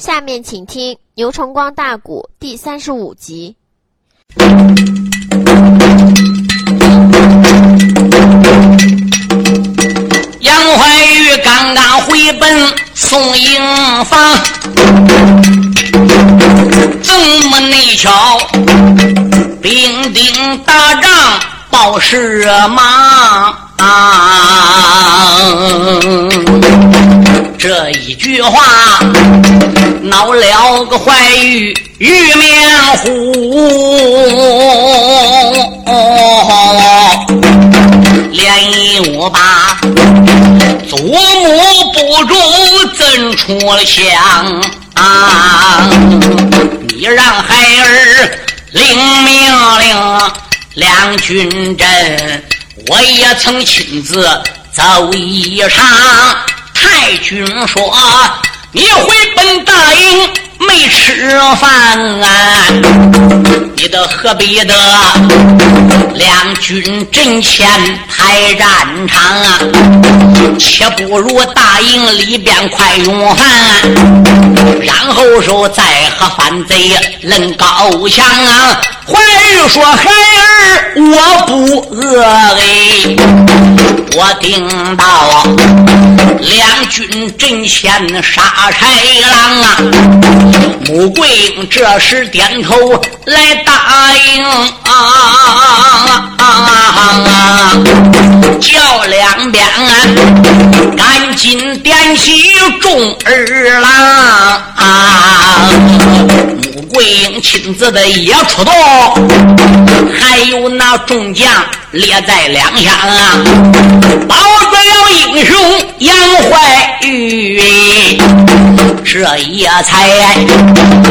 下面请听《牛崇光大鼓》第三十五集。杨怀玉刚刚回奔宋营房，怎么内巧兵丁打仗报事忙？啊这一句话闹了？个怀玉玉面虎，连一我把祖母不住怎出了？乡？你让孩儿领命令，两军阵。我也曾亲自走一场。太君说：“你回本大营没吃饭啊？你的何必的两军阵前排战场啊？且不如大营里边快用饭，然后说再和反贼论高强啊！”怀玉说：“孩儿，我不饿哎，我听到两军阵前杀豺狼啊！”穆桂英这时点头来答应啊，叫两边赶紧点起众儿郎！桂英亲自的也出动，还有那众将列在两厢啊，保住了英雄杨怀玉，这也才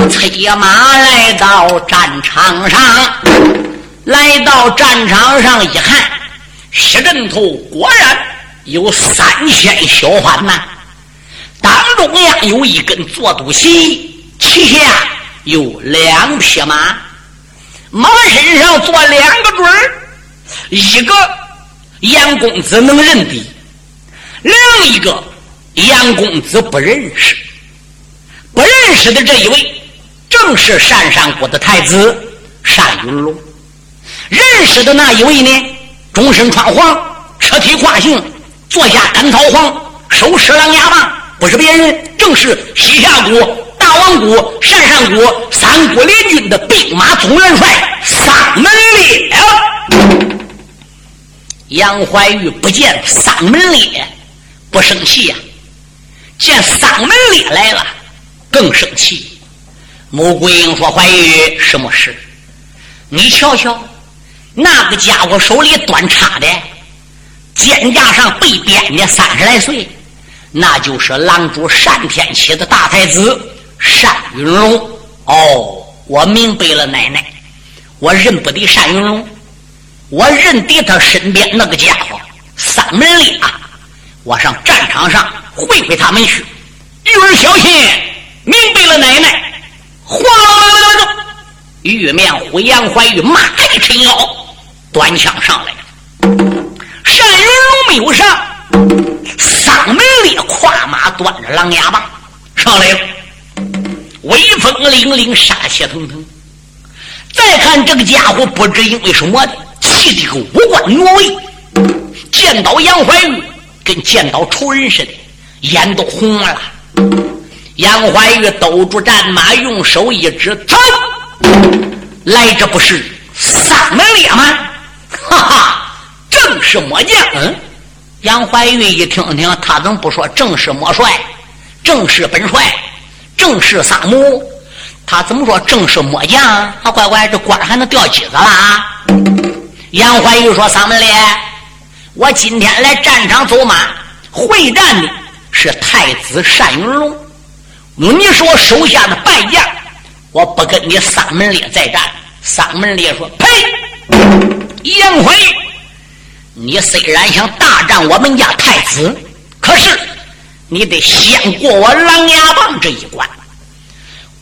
催马来到战场上，来到战场上一看，石阵头果然有三千小环呐，当中央有一根坐肚旗，旗下。有两匹马，马身上坐两个准儿，一个杨公子能认得，另一个杨公子不认识。不认识的这一位，正是单上国的太子单云龙；认识的那一位呢，终身穿黄，车体跨行，坐下甘草黄，手持狼牙棒，不是别人，正是西夏国。大王谷、单上谷三国联军的兵马总元帅丧门烈，杨怀玉不见丧门烈，不生气呀；见丧门烈来了，更生气。穆桂英说：“怀玉，什么事？你瞧瞧，那个家伙手里端插的，肩胛上被鞭的三十来岁，那就是狼主单天启的大太子。”单云龙，哦，我明白了，奶奶，我认不得单云龙，我认得他身边那个家伙三门烈啊！我上战场上会会他们去。玉儿小心，明白了，奶奶。哗啦啦啦啦！玉面虎杨怀玉马一沉腰，端枪上来了。单云龙没有上，三门烈跨马端着狼牙棒上来了。威风凛凛，杀气腾腾。再看这个家伙，不知因为什么的，气的个五官挪位。见到杨怀玉，跟见到仇人似的，眼都红了。杨怀玉兜住战马，用手一指：“走！来者不是三门烈吗？哈哈，正是末将。”嗯，杨怀玉一听听，他怎么不说正是末帅？正是本帅。正是丧母，他怎么说正是末将？啊，乖乖，这官还能调几个了啊？杨怀玉说：“丧门烈，我今天来战场走马会战的是太子单云龙。你是我手下的败将，我不跟你三门烈再战。”三门烈说：“呸！杨怀，你虽然想大战我们家太子，可是……”你得先过我狼牙棒这一关，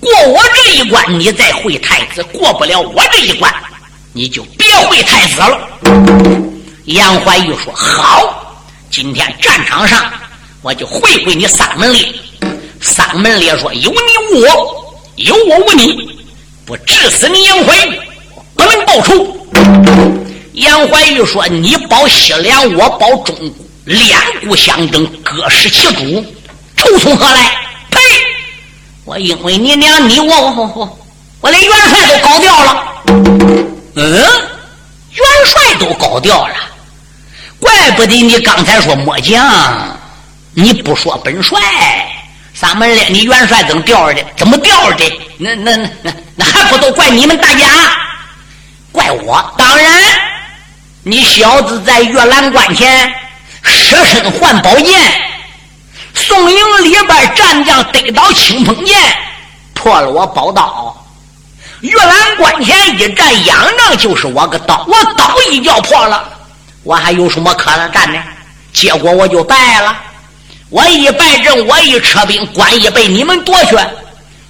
过我这一关，你再会太子；过不了我这一关，你就别会太子了。杨怀玉说：“好，今天战场上我就会会你三门烈。三门烈说：“有你无我，有我无你，不治死你杨怀，不能报仇。”杨怀玉说：“你保西凉，我保中国，两股相争，各失其主，仇从何来？呸！我因为你娘，你我我我我连元帅都搞掉了。嗯，元帅都搞掉了，怪不得你刚才说末将，你不说本帅。”咱们连，你元帅怎么掉的？怎么掉的？那那那那还不都怪你们大家？怪我？当然，你小子在月兰关前舍身换宝剑，宋营里边战将得到青锋剑，破了我宝刀。月兰关前一战，仰仗就是我个刀，我刀一叫破了，我还有什么可能战的？结果我就败了。我一败阵，我一撤兵，关一被你们夺去，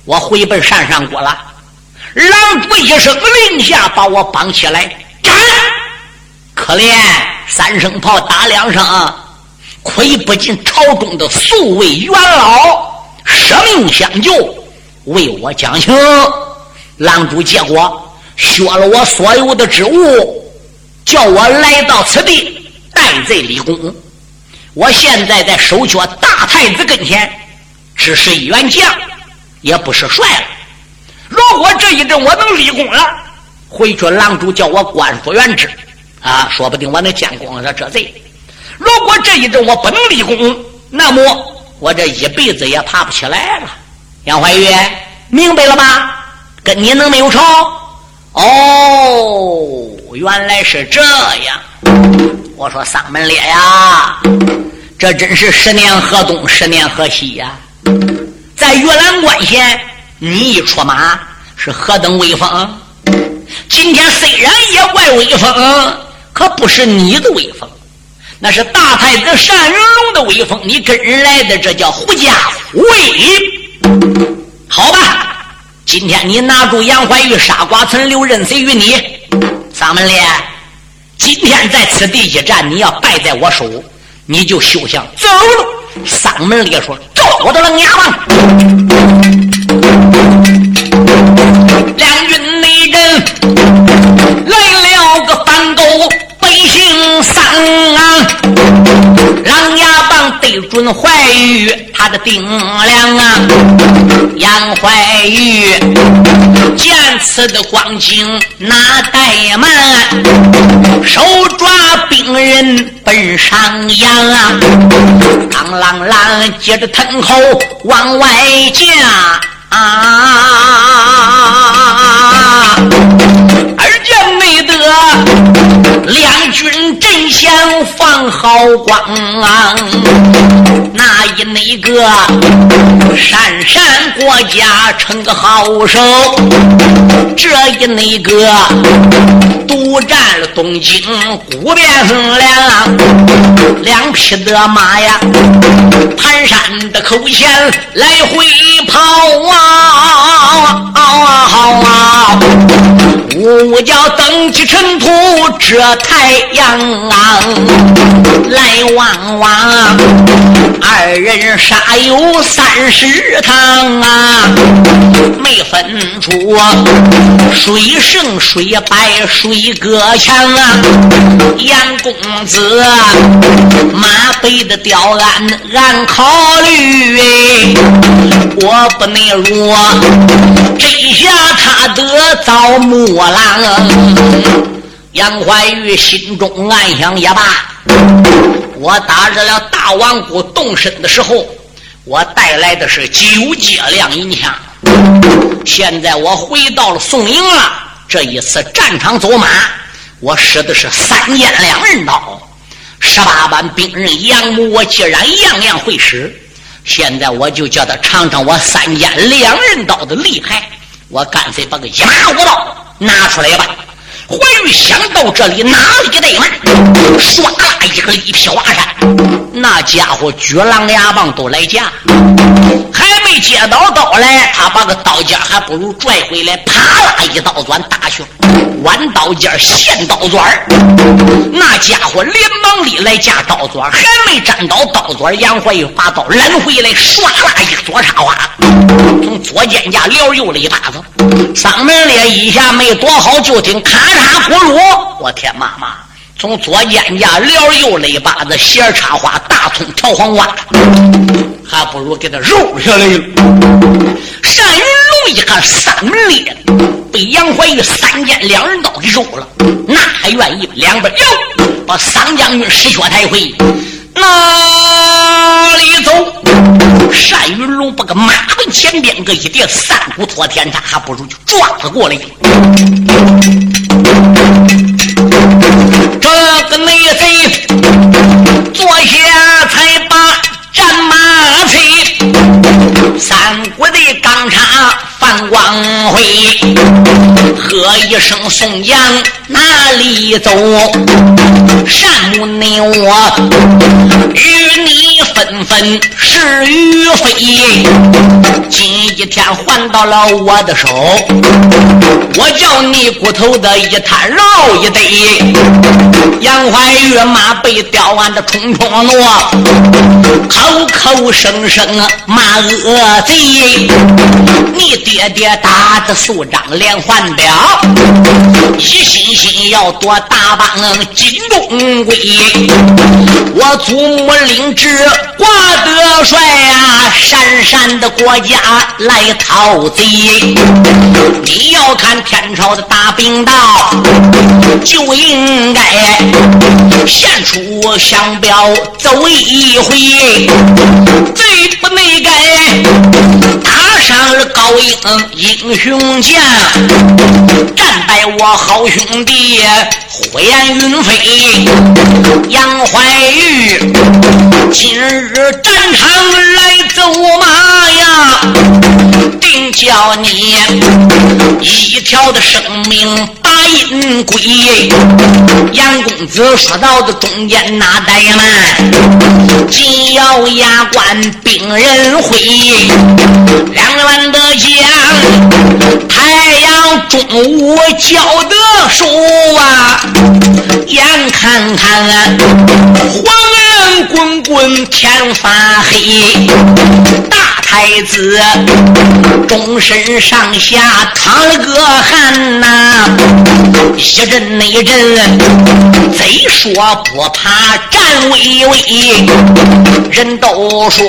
我回奔山上国了。狼主一声令下，把我绑起来斩。可怜三声炮打两声，亏不尽朝中的数位元老舍命相救，为我讲情。狼主结果削了我所有的职务，叫我来到此地戴罪立功。我现在在守缺大太子跟前，只是一员将，也不是帅了。如果这一阵我能立功了，回去郎主叫我官复原职，啊，说不定我能见光了这贼。如果这一阵我不能立功，那么我这一辈子也爬不起来了。杨怀玉，明白了吧？跟你能没有仇？哦，原来是这样。我说丧门烈呀！这真是十年河东，十年河西呀！在玉兰关前，你一出马是何等威风？今天虽然也怪威风，可不是你的威风，那是大太子单云龙的威风。你跟人来的，这叫狐假虎威。好吧，今天你拿住杨怀玉，杀瓜存留，任谁于你？三门烈，今天在此地一战，你要败在我手。你就休想走了！丧门烈说：“走我的狼牙棒！”两军内人来了个反斗，姓丧啊！狼牙棒对准怀玉，他的顶梁啊！杨怀玉见此的光景，哪怠慢，手抓兵刃。奔上扬啊，当啷啷，接着腾口往外架啊！而见没得两军阵前放好光啊！那一那个闪闪国家称个好手，这一那个独占了东京古汴梁。两匹的马呀，盘山的口前来回跑啊！啊！呜呜叫登起尘土遮太阳啊！来望望，二人杀有三十趟啊！没分出谁胜谁败谁搁强啊！杨公子。马背的吊鞍，俺考虑我不能如这下他得遭木狼。杨怀玉心中暗想：也罢，我打着了大王谷动身的时候，我带来的是九节亮银枪。现在我回到了宋营了，这一次战场走马，我使的是三尖两刃刀。十八般兵刃，杨母我既然样样会使，现在我就叫他尝尝我三尖两刃刀的厉害。我干脆把个一马武刀拿出来吧。怀玉想到这里，哪里怠慢，唰啦一个一劈华山，那家伙举狼牙棒都来架，还没接到刀来，他把个刀尖还不如拽回来，啪啦一刀钻打去，弯刀尖现刀钻那家伙连忙里来架刀钻，还没沾到刀钻，杨怀玉把刀揽回来，唰啦一个左插花，从左肩胛撩右了一把子，嗓门咧一下没躲好，就听咔嚓咕噜，我天妈妈！从左肩胛撩右肋把子，斜插花，大葱条黄瓜，还不如给他揉下来了。单云龙一看三门裂，被杨怀玉三剑两人刀给揉了，那还愿意？两边哟，把桑将军失血抬回，哪里走？单云龙把个马奔前边个一叠三股托天叉，还不如就撞了过来。放光辉，喝一声宋江哪里走？山姆内我与你纷纷是与非，今一天还到了我的手，我叫你骨头的一滩肉一堆。杨怀玉马被吊完的冲冲挪，口口声声骂恶贼。你爹爹打的数张连环表，一心心要夺大帮金中贵。我祖母领旨挂得帅啊，闪闪的国家来讨贼。你要看天朝的大兵道，就应该献出降表走一回，最不内该打上了高英英雄将，战败我好兄弟火焰云飞叫你一条的生命把阴归。杨公子说到的中间那怠慢，紧咬牙关病人会，两员的将，太阳中午交得手啊，眼看看黄烟滚滚天发黑，大太子终身上下淌了个汗呐，一阵那阵，贼说不怕战巍巍，人都说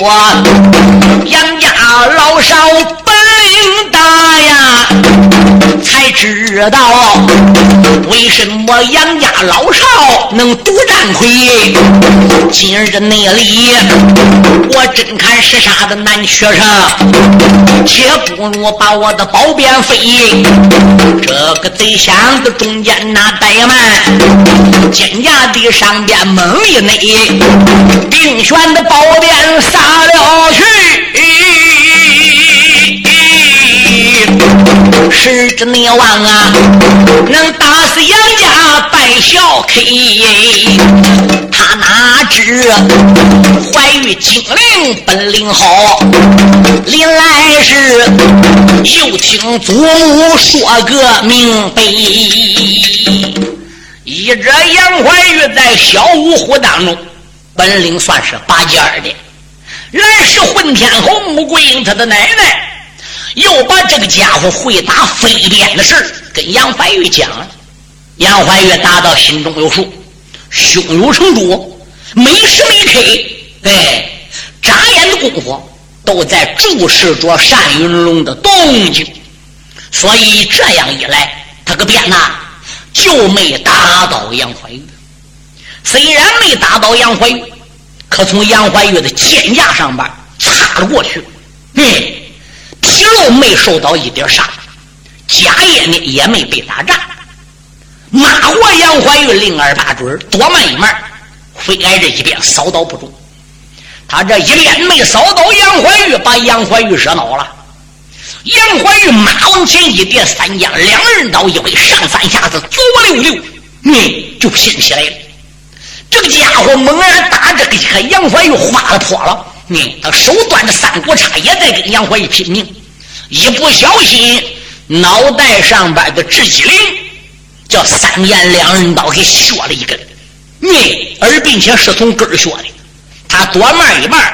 杨家老少知道为什么杨家老少能独占魁。今日那里，我真看是啥的难学生，且不如把我的宝鞭飞。这个贼箱子中间那怠慢，肩胛的上边猛一内，定选的宝鞭之内王啊，能打死杨家败小 K，他哪知怀玉精灵本领好，临来时又听祖母说个明白。一这杨怀玉在小五虎当中本领算是拔尖的，来是混天侯穆桂英他的奶奶。又把这个家伙会打飞鞭的事跟杨怀玉讲了，杨怀玉打到心中有数，胸有成竹，每时每刻，哎，眨眼的功夫都在注视着单云龙的动静，所以这样一来，他个鞭呐就没打到杨怀玉。虽然没打到杨怀玉，可从杨怀玉的肩胛上边擦了过去，嘿。皮肉没受到一点伤，家业呢也没被打炸。马活杨怀玉零二八准，多慢一慢，非挨这一鞭扫倒不中。他这一鞭没扫倒杨怀玉，把杨怀玉惹恼了。杨怀玉马往前一点，三将两人刀一挥，上三下子左溜溜，你就拼起来了。这个家伙猛然打这个和杨怀玉花了坡了，你他手端着三国叉，也在跟杨怀玉拼命，一不小心脑袋上边的直脊灵叫三言两刃刀给削了一根，你而并且是从根儿削的，他多慢一半，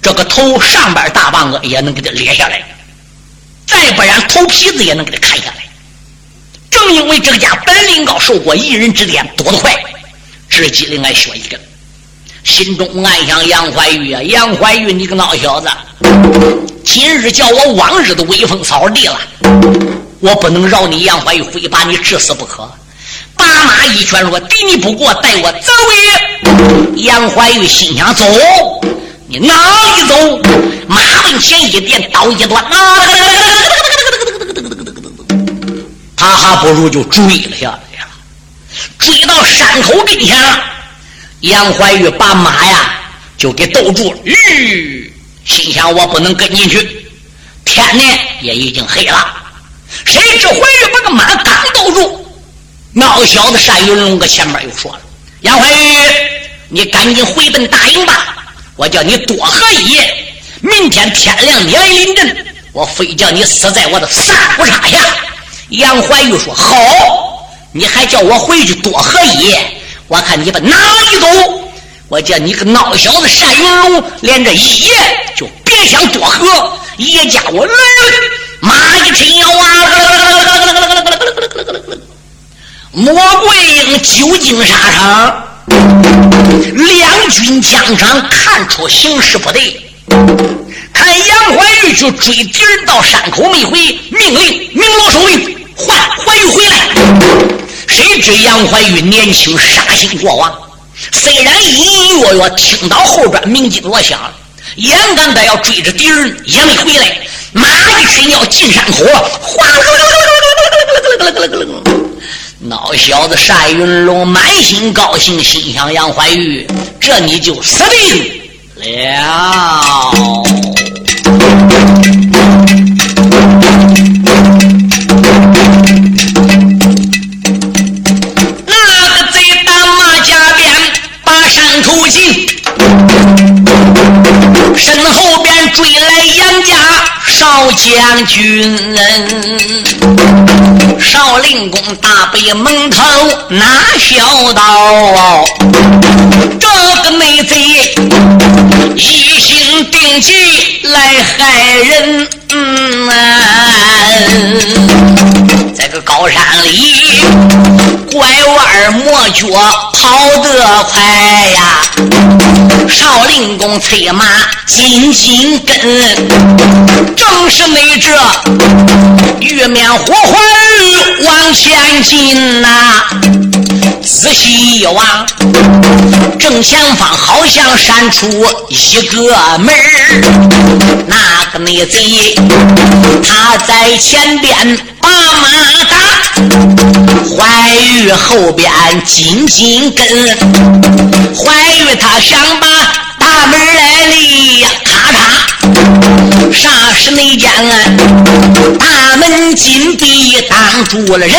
这个头上边大棒子也能给他裂下来。再不然，头皮子也能给他砍下来。正因为这个家本领高，受过一人指点，躲得快，直接灵挨削一个。心中暗想：杨怀玉啊，杨怀玉，你个孬小子，今日叫我往日的威风扫地了，我不能饶你杨怀玉，非把你治死不可。把马一拳说：“敌你不过，带我走也。”杨怀玉心想：走。你哪里走？马奔前一点，刀一断，他还不如就追了下来呀！追到山口跟前了，杨怀玉把马呀就给兜住了。吁，心想我不能跟进去，天呢也已经黑了。谁知怀玉把个马刚兜住，那小子单云龙搁前面又说了：“杨怀玉，你赶紧回奔大营吧。”我叫你多喝一夜，明天天亮你来临阵，我非叫你死在我的三虎叉下。杨怀玉说：“好，你还叫我回去多喝一夜？我看你把哪里走？我叫你个孬小子单云龙，连这一夜就别想多喝。叶家我来了，马一听要啊，魔鬼英久经沙场。”两军将长看出形势不对，看杨怀玉就追敌人到山口没回，命令明罗守令换怀玉回来。谁知杨怀玉年轻杀心过往，虽然隐隐约约听到后边鸣金锣响，眼看他要追着敌人也没回来，马一群要进山口了，哗！老小子单云龙满心高兴，心想杨怀玉，这你就死定了。把山口进，身后边追来杨家少将军。少林公大背蒙头拿小刀，这个内贼一心定计来害人。在个高山里，拐弯抹角跑得快呀！少林公催马紧紧跟，正是那这玉面火魂往前进呐！仔细一望，正前方好像闪出一个门那个内贼他在前边把马打，怀玉后边紧紧跟，怀玉他想把大门来立呀，咔嚓，霎时内间大门紧闭挡住了人。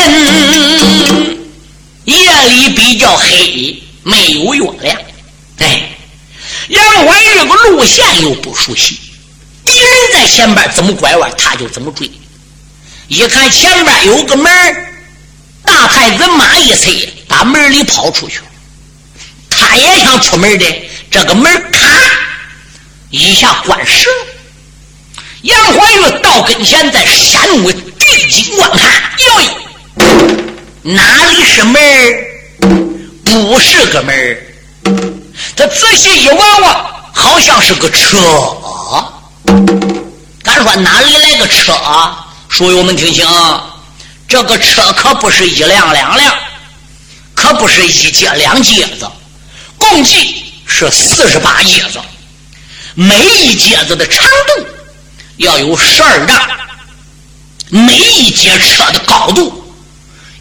夜里比较黑，没有月亮。哎，杨怀玉个路线又不熟悉，敌人在前边怎么拐弯，他就怎么追。一看前边有个门儿大太子马一催，把门里跑出去。他也想出门的，这个门咔一下关实。杨怀玉到跟前，在山屋定睛观看，哟。哪里是门不是个门他仔细一望望，好像是个车。敢说哪里来个车？书友们听清，这个车可不是一辆两辆，可不是一节两节子，共计是四十八节子，每一节子的长度要有十二丈，每一节车的高度。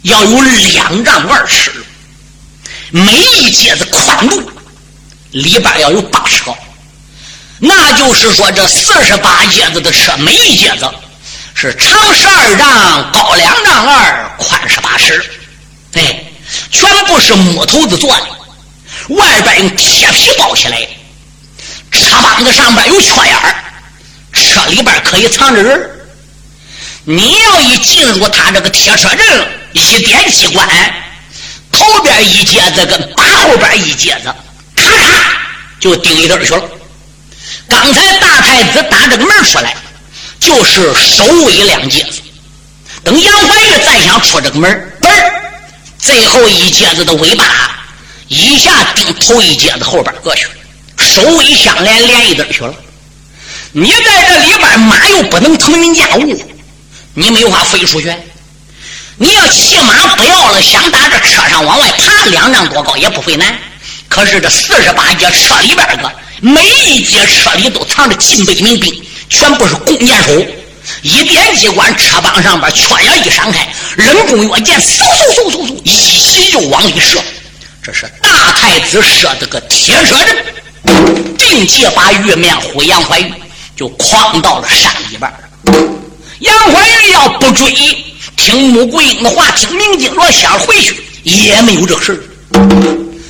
要有两丈二尺，每一节子宽度里边要有八尺高，那就是说这四十八节子的车，每一节子是长十二丈，高两丈二，宽十八尺。哎，全部是木头子做的，外边用铁皮包起来。车帮子上边有缺眼儿，车里边可以藏着人。你要一进入他这个铁车阵，一点机关，头边一节子跟把后边一节子，咔嚓就顶一根去了。刚才大太子打这个门出来，就是首尾两节子。等杨怀玉再想出这个门，门最后一节子的尾巴一下顶头一节子后边过去了，首尾相连，连一根去了。你在这里边，马又不能腾云驾雾。你没有法飞出去，你要骑马不要了，想打这车上往外爬，两丈多高也不费难。可是这四十八节车里边个，每一节车里都藏着近百名兵，全部是弓箭手。一点机关，车帮上边缺眼一闪开，人弓月箭，嗖嗖嗖嗖嗖，一起就往里射。这是大太子设的个铁车阵，定计把玉面虎杨怀玉就诓到了山里边。杨怀玉要不追，听穆桂英的话，听明镜罗仙回去也没有这事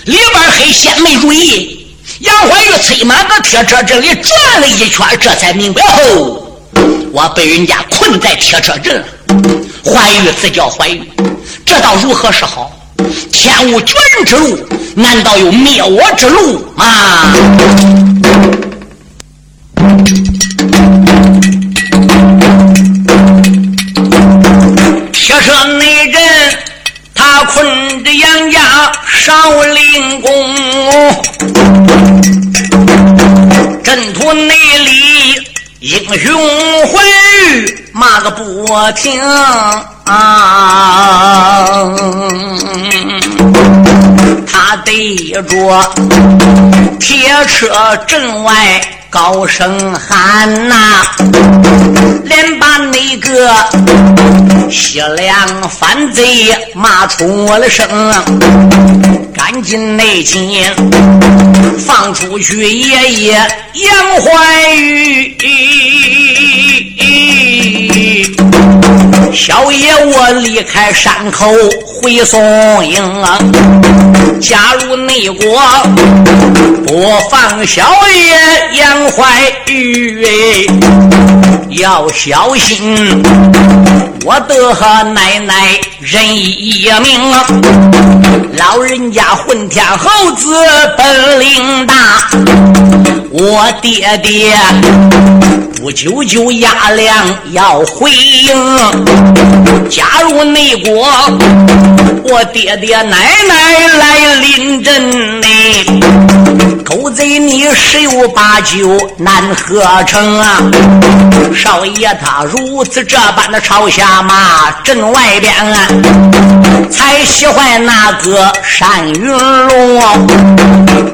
里边黑先没注意，杨怀玉催马到铁车阵里转了一圈，这才明白哦，我被人家困在铁车阵了。怀玉自叫怀玉，这道如何是好？天无绝人之路，难道有灭我之路吗？铁车内人，他困着杨家少林公，阵图内里英雄魂骂个不停啊！他对着铁车阵外。高声喊呐，连把那个西凉反贼骂出了声，赶紧内紧放出去爷爷杨怀玉。小爷我离开山口回松营，加入内国不放小爷杨怀玉，要小心我的奶奶人一命，老人家混天猴子本领大，我爹爹不久就压粮要回营。加入内国，我爹爹奶奶来临阵内，狗贼你十有八九难合成啊！少爷他如此这般的朝下骂，阵外边啊，才喜欢那个单云龙。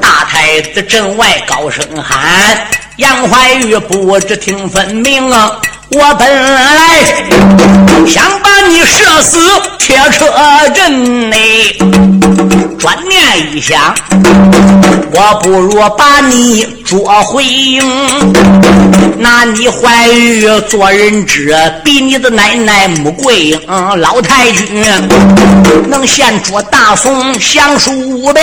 大太子阵外高声喊，杨怀玉不知听分明啊！我本来想把你射死铁车阵内，转念一想，我不如把你捉回营。拿你怀玉做人质，比你的奶奶穆桂英老太君能献出大宋降书表，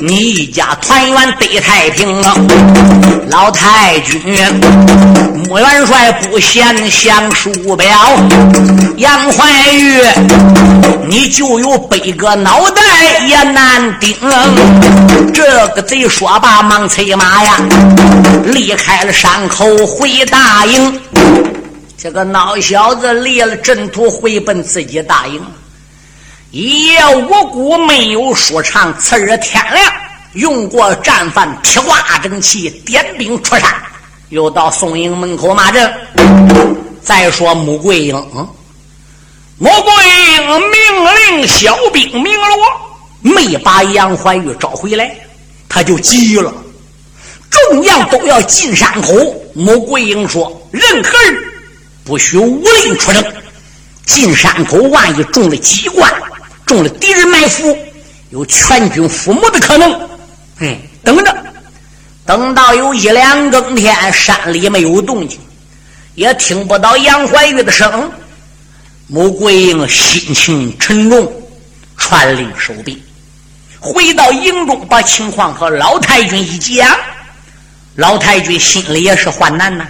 你一家团圆得太平。老太君，穆元帅。不嫌降书表，杨怀玉，你就有背个脑袋也难顶。这个贼说罢，忙催马呀，离开了山口回大营。这个孬小子离了阵图，回奔自己大营。一夜无故没有说唱，次日天亮，用过战犯，披挂整齐，点兵出山。又到宋营门口骂阵。再说穆桂英，穆桂英命令小兵鸣锣，没把杨怀玉找回来，他就急了。众将都要进山口，穆桂英说：“任何人不许无令出征。进山口，万一中了机关，中了敌人埋伏，有全军覆没的可能。哎，等着。”等到有一两更天，山里没有动静，也听不到杨怀玉的声。穆桂英心情沉重，传令收兵，回到营中，把情况和老太君一讲。老太君心里也是患难呐，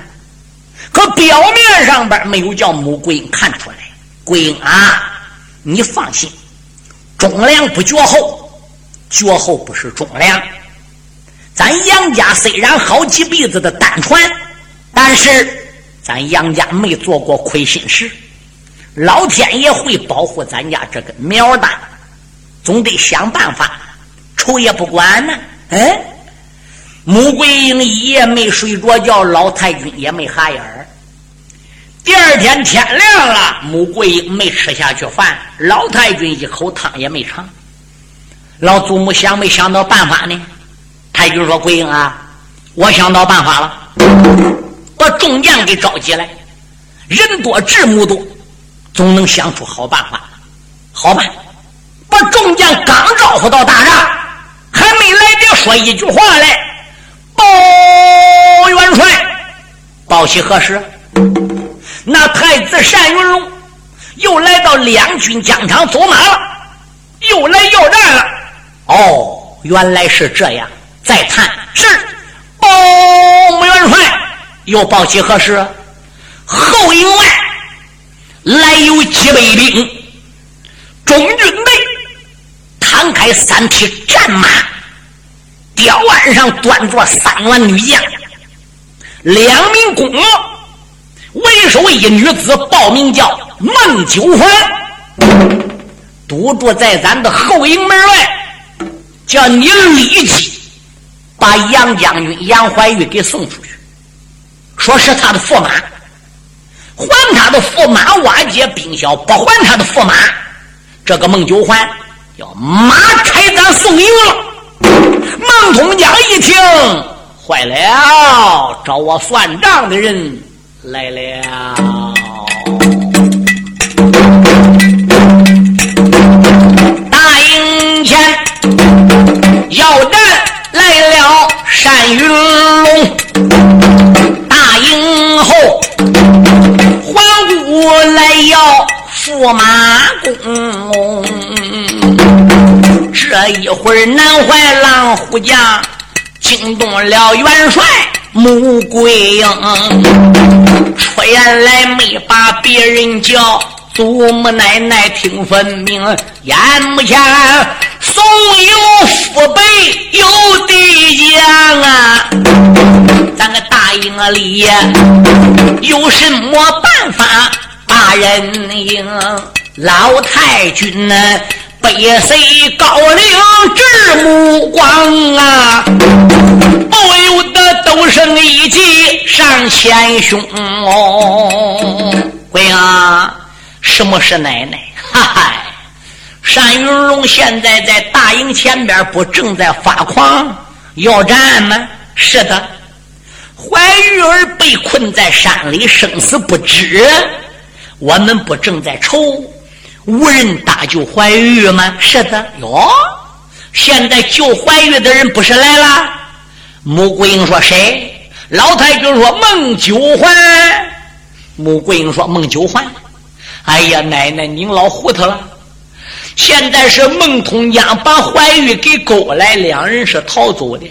可表面上边没有叫穆桂英看出来。桂英啊，你放心，忠良不绝后，绝后不是忠良。咱杨家虽然好几辈子的单传，但是咱杨家没做过亏心事。老天爷会保护咱家这根苗的，总得想办法。愁也不管呢。哎，穆桂英一夜没睡着觉，老太君也没哈眼儿。第二天天亮了，穆桂英没吃下去饭，老太君一口汤也没尝。老祖母想没想到办法呢？太君说：“桂英啊，我想到办法了，把众将给召集来，人多智谋多。”总能想出好办法，好办！把众将刚招呼到大帐，还没来得说一句话来，报元帅，报喜何事？那太子单云龙又来到两军疆场走马了，又来要战了。哦，原来是这样。再探是报元帅，又报喜何事？后营外。来有几百兵，中军内摊开三匹战马，吊鞍上端坐三万女将，两名公娥，为首一女子，报名叫孟九环，堵住在咱的后营门外，叫你立即把杨将军杨怀玉给送出去，说是他的驸马。还他的驸马，瓦解兵消；不还他的驸马，这个孟九环要马开咱宋营了。孟通江一听，坏了，找我算账的人来了。大营前要战来了，单云龙。大营后。我来要驸马公，这一会儿南怀狼虎将惊动了元帅穆桂英，出言来没把别人叫，祖母奶奶听分明，眼目前送有父辈有弟将啊，咱个大营里有什么办法？把人应老太君呢？被谁高陵直目光啊？不由得抖身一急上前胸。贵啊，什么是奶奶？哈哈，单云龙现在在大营前边，不正在发狂要战吗？是的，怀玉儿被困在山里，生死不知。我们不正在愁无人搭救怀玉吗？是的，哟，现在救怀玉的人不是来了？穆桂英说谁？老太君说孟九环。穆桂英说孟九环。哎呀，奶奶您老糊涂了。现在是孟通江把怀玉给勾来，两人是逃走的，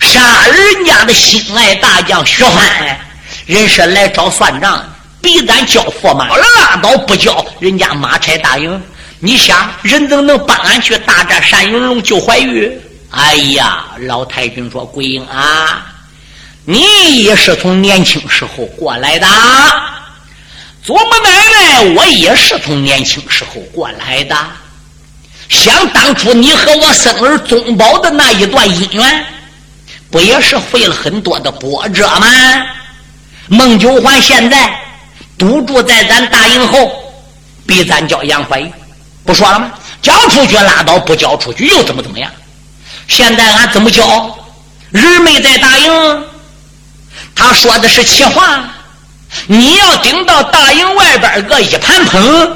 杀人家的心爱大将薛欢，人是来找算账。比咱交驸马拉倒不交，人家马差大营，你想人怎能帮俺去大战单云龙救怀玉？哎呀，老太君说：“桂英啊，你也是从年轻时候过来的，祖母奶奶，我也是从年轻时候过来的。想当初你和我生儿宗宝的那一段姻缘，不也是费了很多的波折吗？孟九环现在。”独住在咱大营后，逼咱叫杨怀玉，不说了吗？交出去拉倒，不交出去又怎么怎么样？现在俺怎么交？人没在大营，他说的是气话。你要顶到大营外边个一盘烹，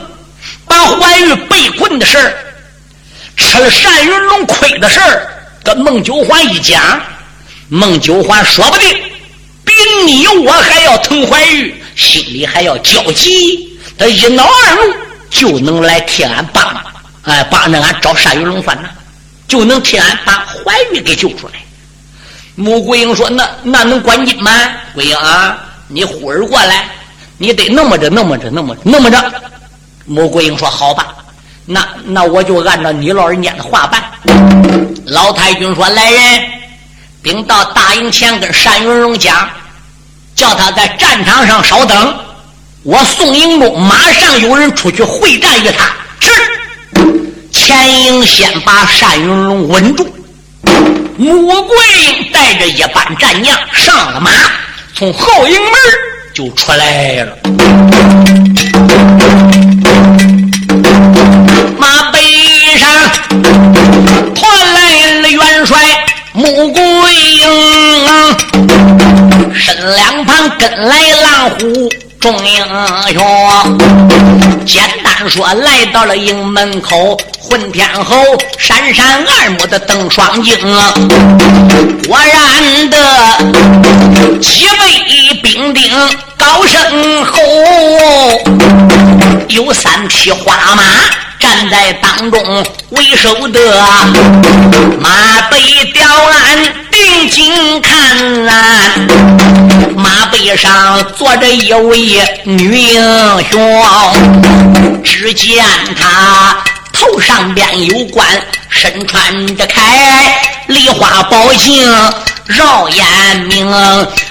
把怀玉被困的事儿，吃了单云龙亏的事儿，跟孟九环一讲，孟九环说不定比你我还要疼怀玉。心里还要焦急，他一恼二怒就能来替俺帮忙，哎，帮着俺找单云龙算账，就能替俺把怀玉给救出来。穆桂英说：“那那能管紧吗？桂英啊，你忽儿过来，你得那么着，那么着，那么那么着。”穆桂英说：“好吧，那那我就按照你老人家的话办。”老太君说：“来人，禀到大营前跟单云龙讲，叫他在战场上稍等，我宋营中马上有人出去会战于他。”是。前营先把单云龙稳住。穆桂英带着一班战将上了马，从后营门就出来了。马背上团来了元帅穆桂英，身两旁跟来狼虎。众英雄，简单说，来到了营门口，混天侯闪闪二目的瞪双睛，果然的几位兵丁高声吼，有三匹花马站在当中为首的，马背吊鞍。定睛看，马背上坐着一位女英雄，只见她头上边有冠，身穿着铠，梨花宝镜绕眼明，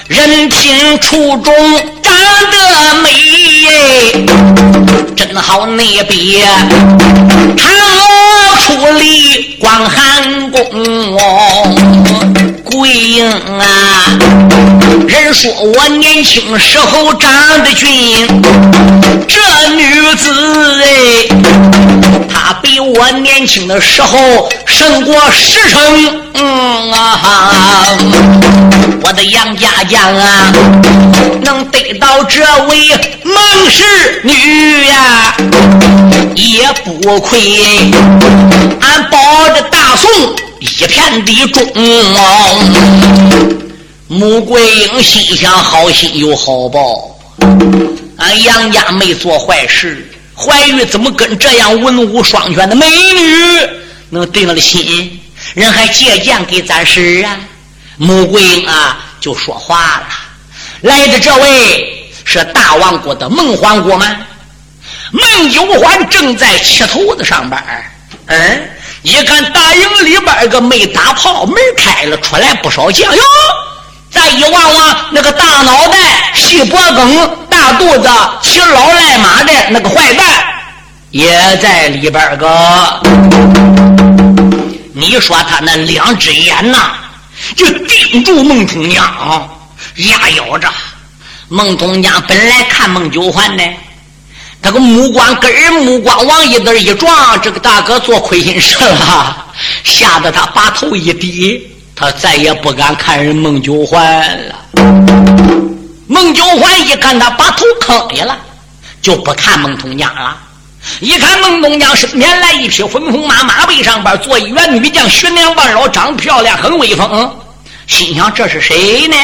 人品出众，长得美，真好那比唐出力光寒宫。桂英啊，人说我年轻时候长得俊，这女子哎，她比我年轻的时候胜过十成。嗯啊，我的杨家将啊，能得到这位孟氏女呀，也不亏俺保着大宋。一片的忠，穆桂英心想：好心有好报，俺杨家没做坏事，怀玉怎么跟这样文武双全的美女能定了心？人还借鉴给咱使啊！穆桂英啊，就说话了：“来的这位是大王国的孟皇国吗？孟九环正在气头子上班，嗯。”一看大营里边个没打炮，门开了，出来不少将哟。再一望望那个大脑袋、细脖梗、大肚子、骑老赖马的那个坏蛋，也在里边个。你说他那两只眼呐，就盯住孟通娘，牙咬着。孟通娘本来看孟九环呢。那个目光跟人目光往一边一撞，这个大哥做亏心事了，吓得他把头一低，他再也不敢看人孟九环了。孟九环一看他把头磕下了，就不看孟东娘了。一看孟东娘身边来一匹粉红马，马背上边坐一员女将，徐娘万老，长得漂亮，很威风。心想这是谁呢？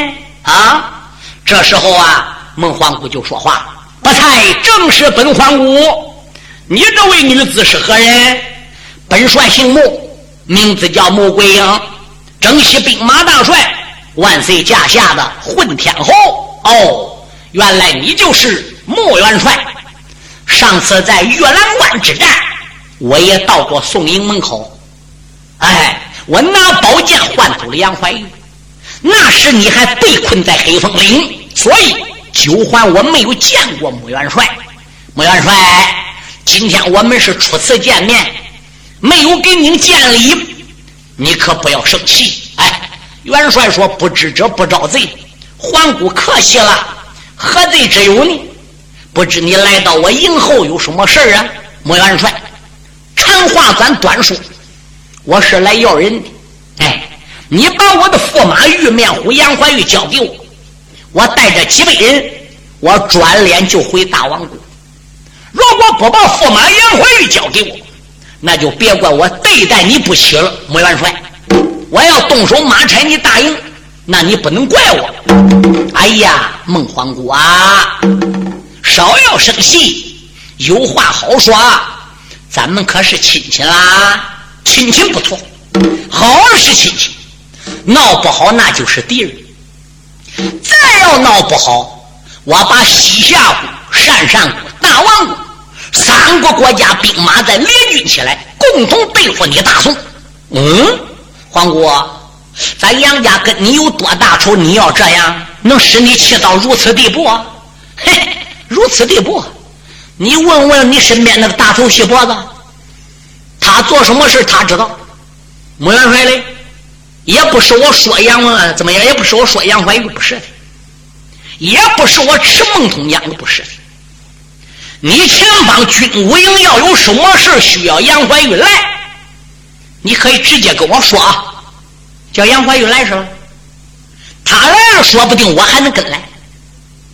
啊！这时候啊，孟皇姑就说话了。不才正是本皇姑，你这位女子是何人？本帅姓穆，名字叫穆桂英，征西兵马大帅，万岁驾下的混天侯。哦，原来你就是穆元帅。上次在月兰关之战，我也到过宋营门口。哎，我拿宝剑换走了杨怀玉，那时你还被困在黑风岭，所以。九环我没有见过穆元帅，穆元帅，今天我们是初次见面，没有给您见礼，你可不要生气。哎，元帅说不知者不招罪，皇姑客气了，何罪之有呢？不知你来到我营后有什么事啊？穆元帅，长话咱短说，我是来要人的。哎，你把我的驸马玉面虎杨怀玉交给我。我带着几百人，我转脸就回大王国。如果不把驸马杨怀玉交给我，那就别怪我对待你不起了，穆元帅。我要动手马拆你大营，那你不能怪我。哎呀，孟皇姑啊，少要生气，有话好说。咱们可是亲戚啦，亲戚不错，好是亲戚，闹不好那就是敌人。再要闹不好，我把西夏国、鄯善国、大王国三个国家兵马再联军起来，共同对付你大宋。嗯，皇姑，咱杨家跟你有多大仇？你要这样，能使你气到如此地步？嘿，如此地步，你问问你身边那个大头细脖子，他做什么事他知道。穆元帅嘞？也不是我说杨啊，怎么样？也不是我说杨怀玉不是的，也不是我吃孟通江的不是的。你前方军武营要有什么事需要杨怀玉来，你可以直接跟我说啊，叫杨怀玉来是吧？他来了，说不定我还能跟来。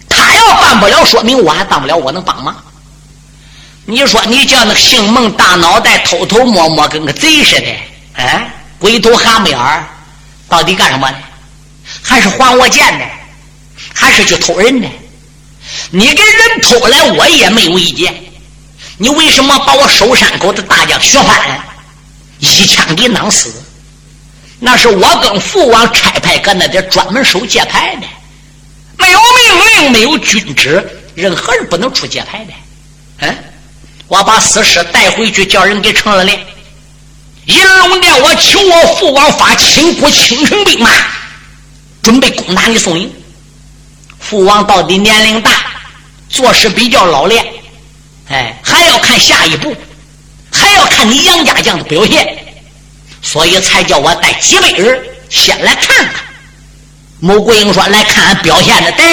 他要办不了，说明我还当不了，我能帮忙。你说你叫那姓孟大脑袋偷偷摸摸跟个贼似的，哎，鬼头蛤蟆眼儿。到底干什么呢？还是还我剑呢？还是去偷人呢？你给人偷来，我也没有意见。你为什么把我收山口的大将薛范一枪给弄死？那是我跟父王差派搁那点专门守界牌的，没有命令，没有军旨，任何人不能出界牌的。嗯，我把死尸带回去，叫人给成了殓。银龙殿，我求我父王发亲国倾城兵马，准备攻打你宋营。父王到底年龄大，做事比较老练，哎，还要看下一步，还要看你杨家将的表现，所以才叫我带几位人先来看看。穆桂英说：“来看俺表现的，对，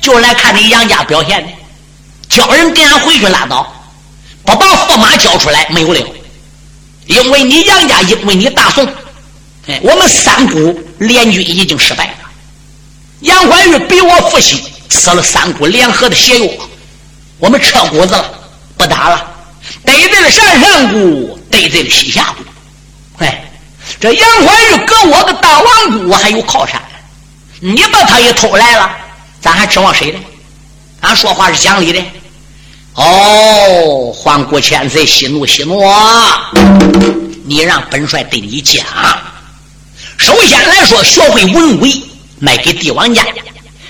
就来看你杨家表现的。叫人给俺回去拉倒，不把驸马交出来，没有了。”因为你杨家，因为你大宋，哎，我们三股联军已经失败了。杨怀玉比我父亲吃了三股联合的邪药，我们撤谷子了，不打了，得罪了鄯善国，得罪了西夏谷。哎，这杨怀玉搁我个大王谷，我还有靠山。你把他也偷来了，咱还指望谁呢？俺说话是讲理的。哦，皇姑千岁，息怒息怒啊！你让本帅对你讲。首先来说，学会文武艺卖给帝王家。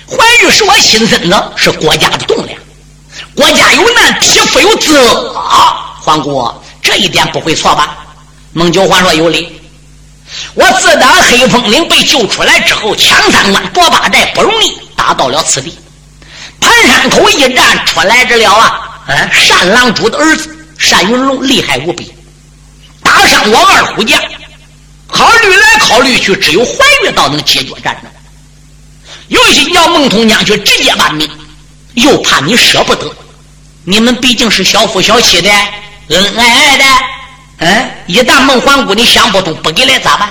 怀玉是我亲孙子，是国家的栋梁。国家有难，匹夫有责。皇姑，这一点不会错吧？孟九环说有理。我自打黑风岭被救出来之后，抢三关夺八寨不容易，打到了此地。盘山口一战出来之了啊！嗯，单郎主的儿子单云龙厉害无比，打伤我二虎将。考虑来考虑去，只有怀玉倒能解决战争。有心叫孟通江去直接办命，又怕你舍不得。你们毕竟是小夫小妻的，恩恩爱爱的。嗯，一旦孟皇姑你想不通，不给来咋办？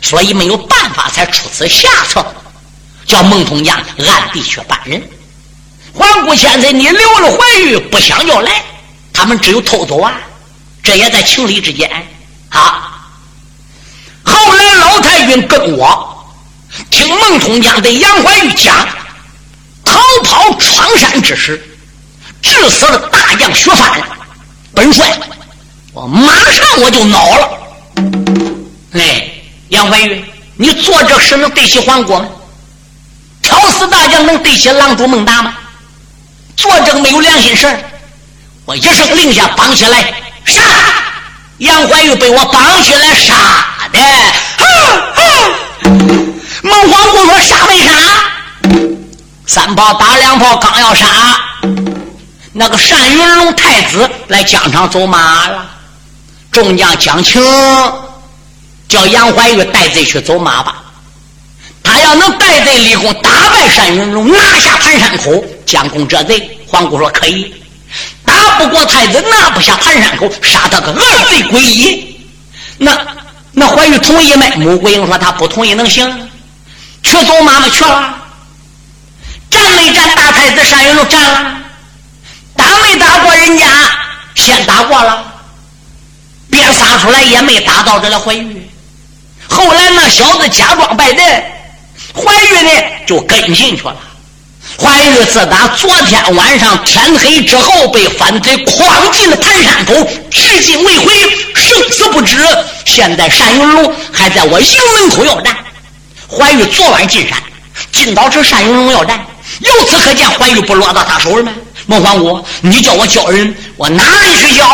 所以没有办法，才出此下策，叫孟通江暗地去办人。皇姑千岁，你留了怀玉，不想要来，他们只有偷走啊！这也在情理之间啊。后来老太君跟我听孟通江对杨怀玉讲逃跑闯山之时，致死了大将薛范。本帅，我马上我就恼了。哎，杨怀玉，你做这事能对起皇姑吗？挑死大将能对起郎主孟达吗？做这个没有良心事，我一声令下，绑起来杀！杨怀玉被我绑起来杀的。孟皇姑说：“杀没杀？”三炮打两炮，刚要杀，那个单云龙太子来疆场走马了。众将讲情，叫杨怀玉带罪去走马吧。他要能带罪立功，打败单云龙，拿下盘山口。将功折罪，皇姑说可以。打不过太子，拿不下盘山口，杀他个二罪归一。那那怀玉同意没？穆桂英说他不同意，能行？去走妈妈去了。战没战大太子单云龙战了。打没打过人家？先打过了。边杀出来也没打到这了怀玉。后来那小子假装败阵，怀玉呢就跟进去了。怀玉自打昨天晚上天黑之后被反贼诓进了盘山口，至今未回，生死不知。现在单云龙还在我营门口要战。怀玉昨晚进山，进到这单云龙要战，由此可见怀玉不落到他手里吗？孟皇姑，你叫我叫人，我哪里去叫？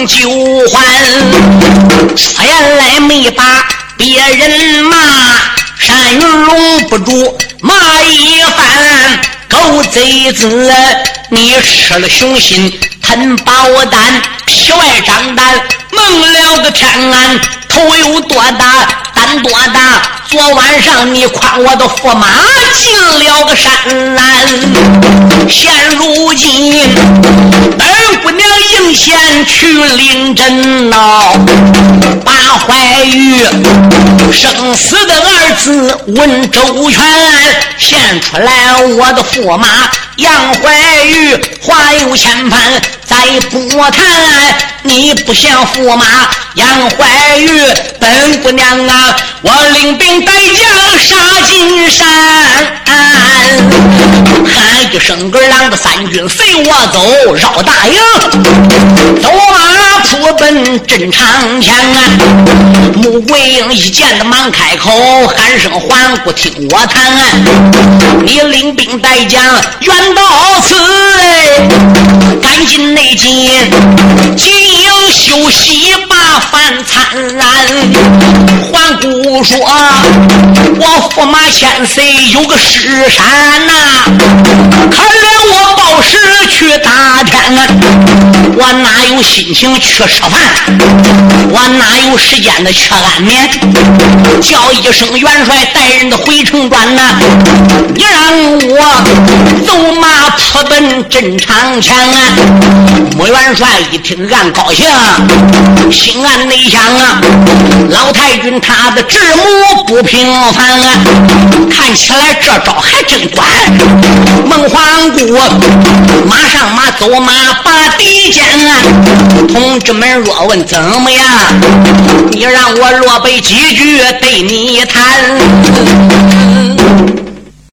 顾孟九环，说原来没把别人骂，单云龙不住骂一番，狗贼子，你吃了雄心吞宝丹，皮外张胆，蒙了个天安，头有多大胆多大。昨晚上你诓我的驸马进了个山南，现如今本姑娘应先去领阵呐，把怀玉生死的儿子问周全，现出来我的驸马杨怀玉，话有千番再不谈，你不像驸马杨怀玉，本姑娘啊，我领兵。带将杀进山，喊一声个狼的三军随我走，绕大营，走马扑奔阵场前啊！穆桂英一见的忙开口，喊声还不听我谈，你领兵带将远到此，赶紧内进，进休息把饭餐。环顾说。我驸马千岁有个尸山呐，可怜我报时去打天啊，我哪有心情去吃饭？我哪有时间的去安眠？叫一声元帅带人的回城转呐，你让我走马扑奔阵场前啊！穆元帅一听暗高兴，心暗内想啊，老太君他的智谋不平。凡啊，看起来这招还真管。孟皇姑马上马走马把敌歼啊，同志们若问怎么样，你让我落背几句对你谈。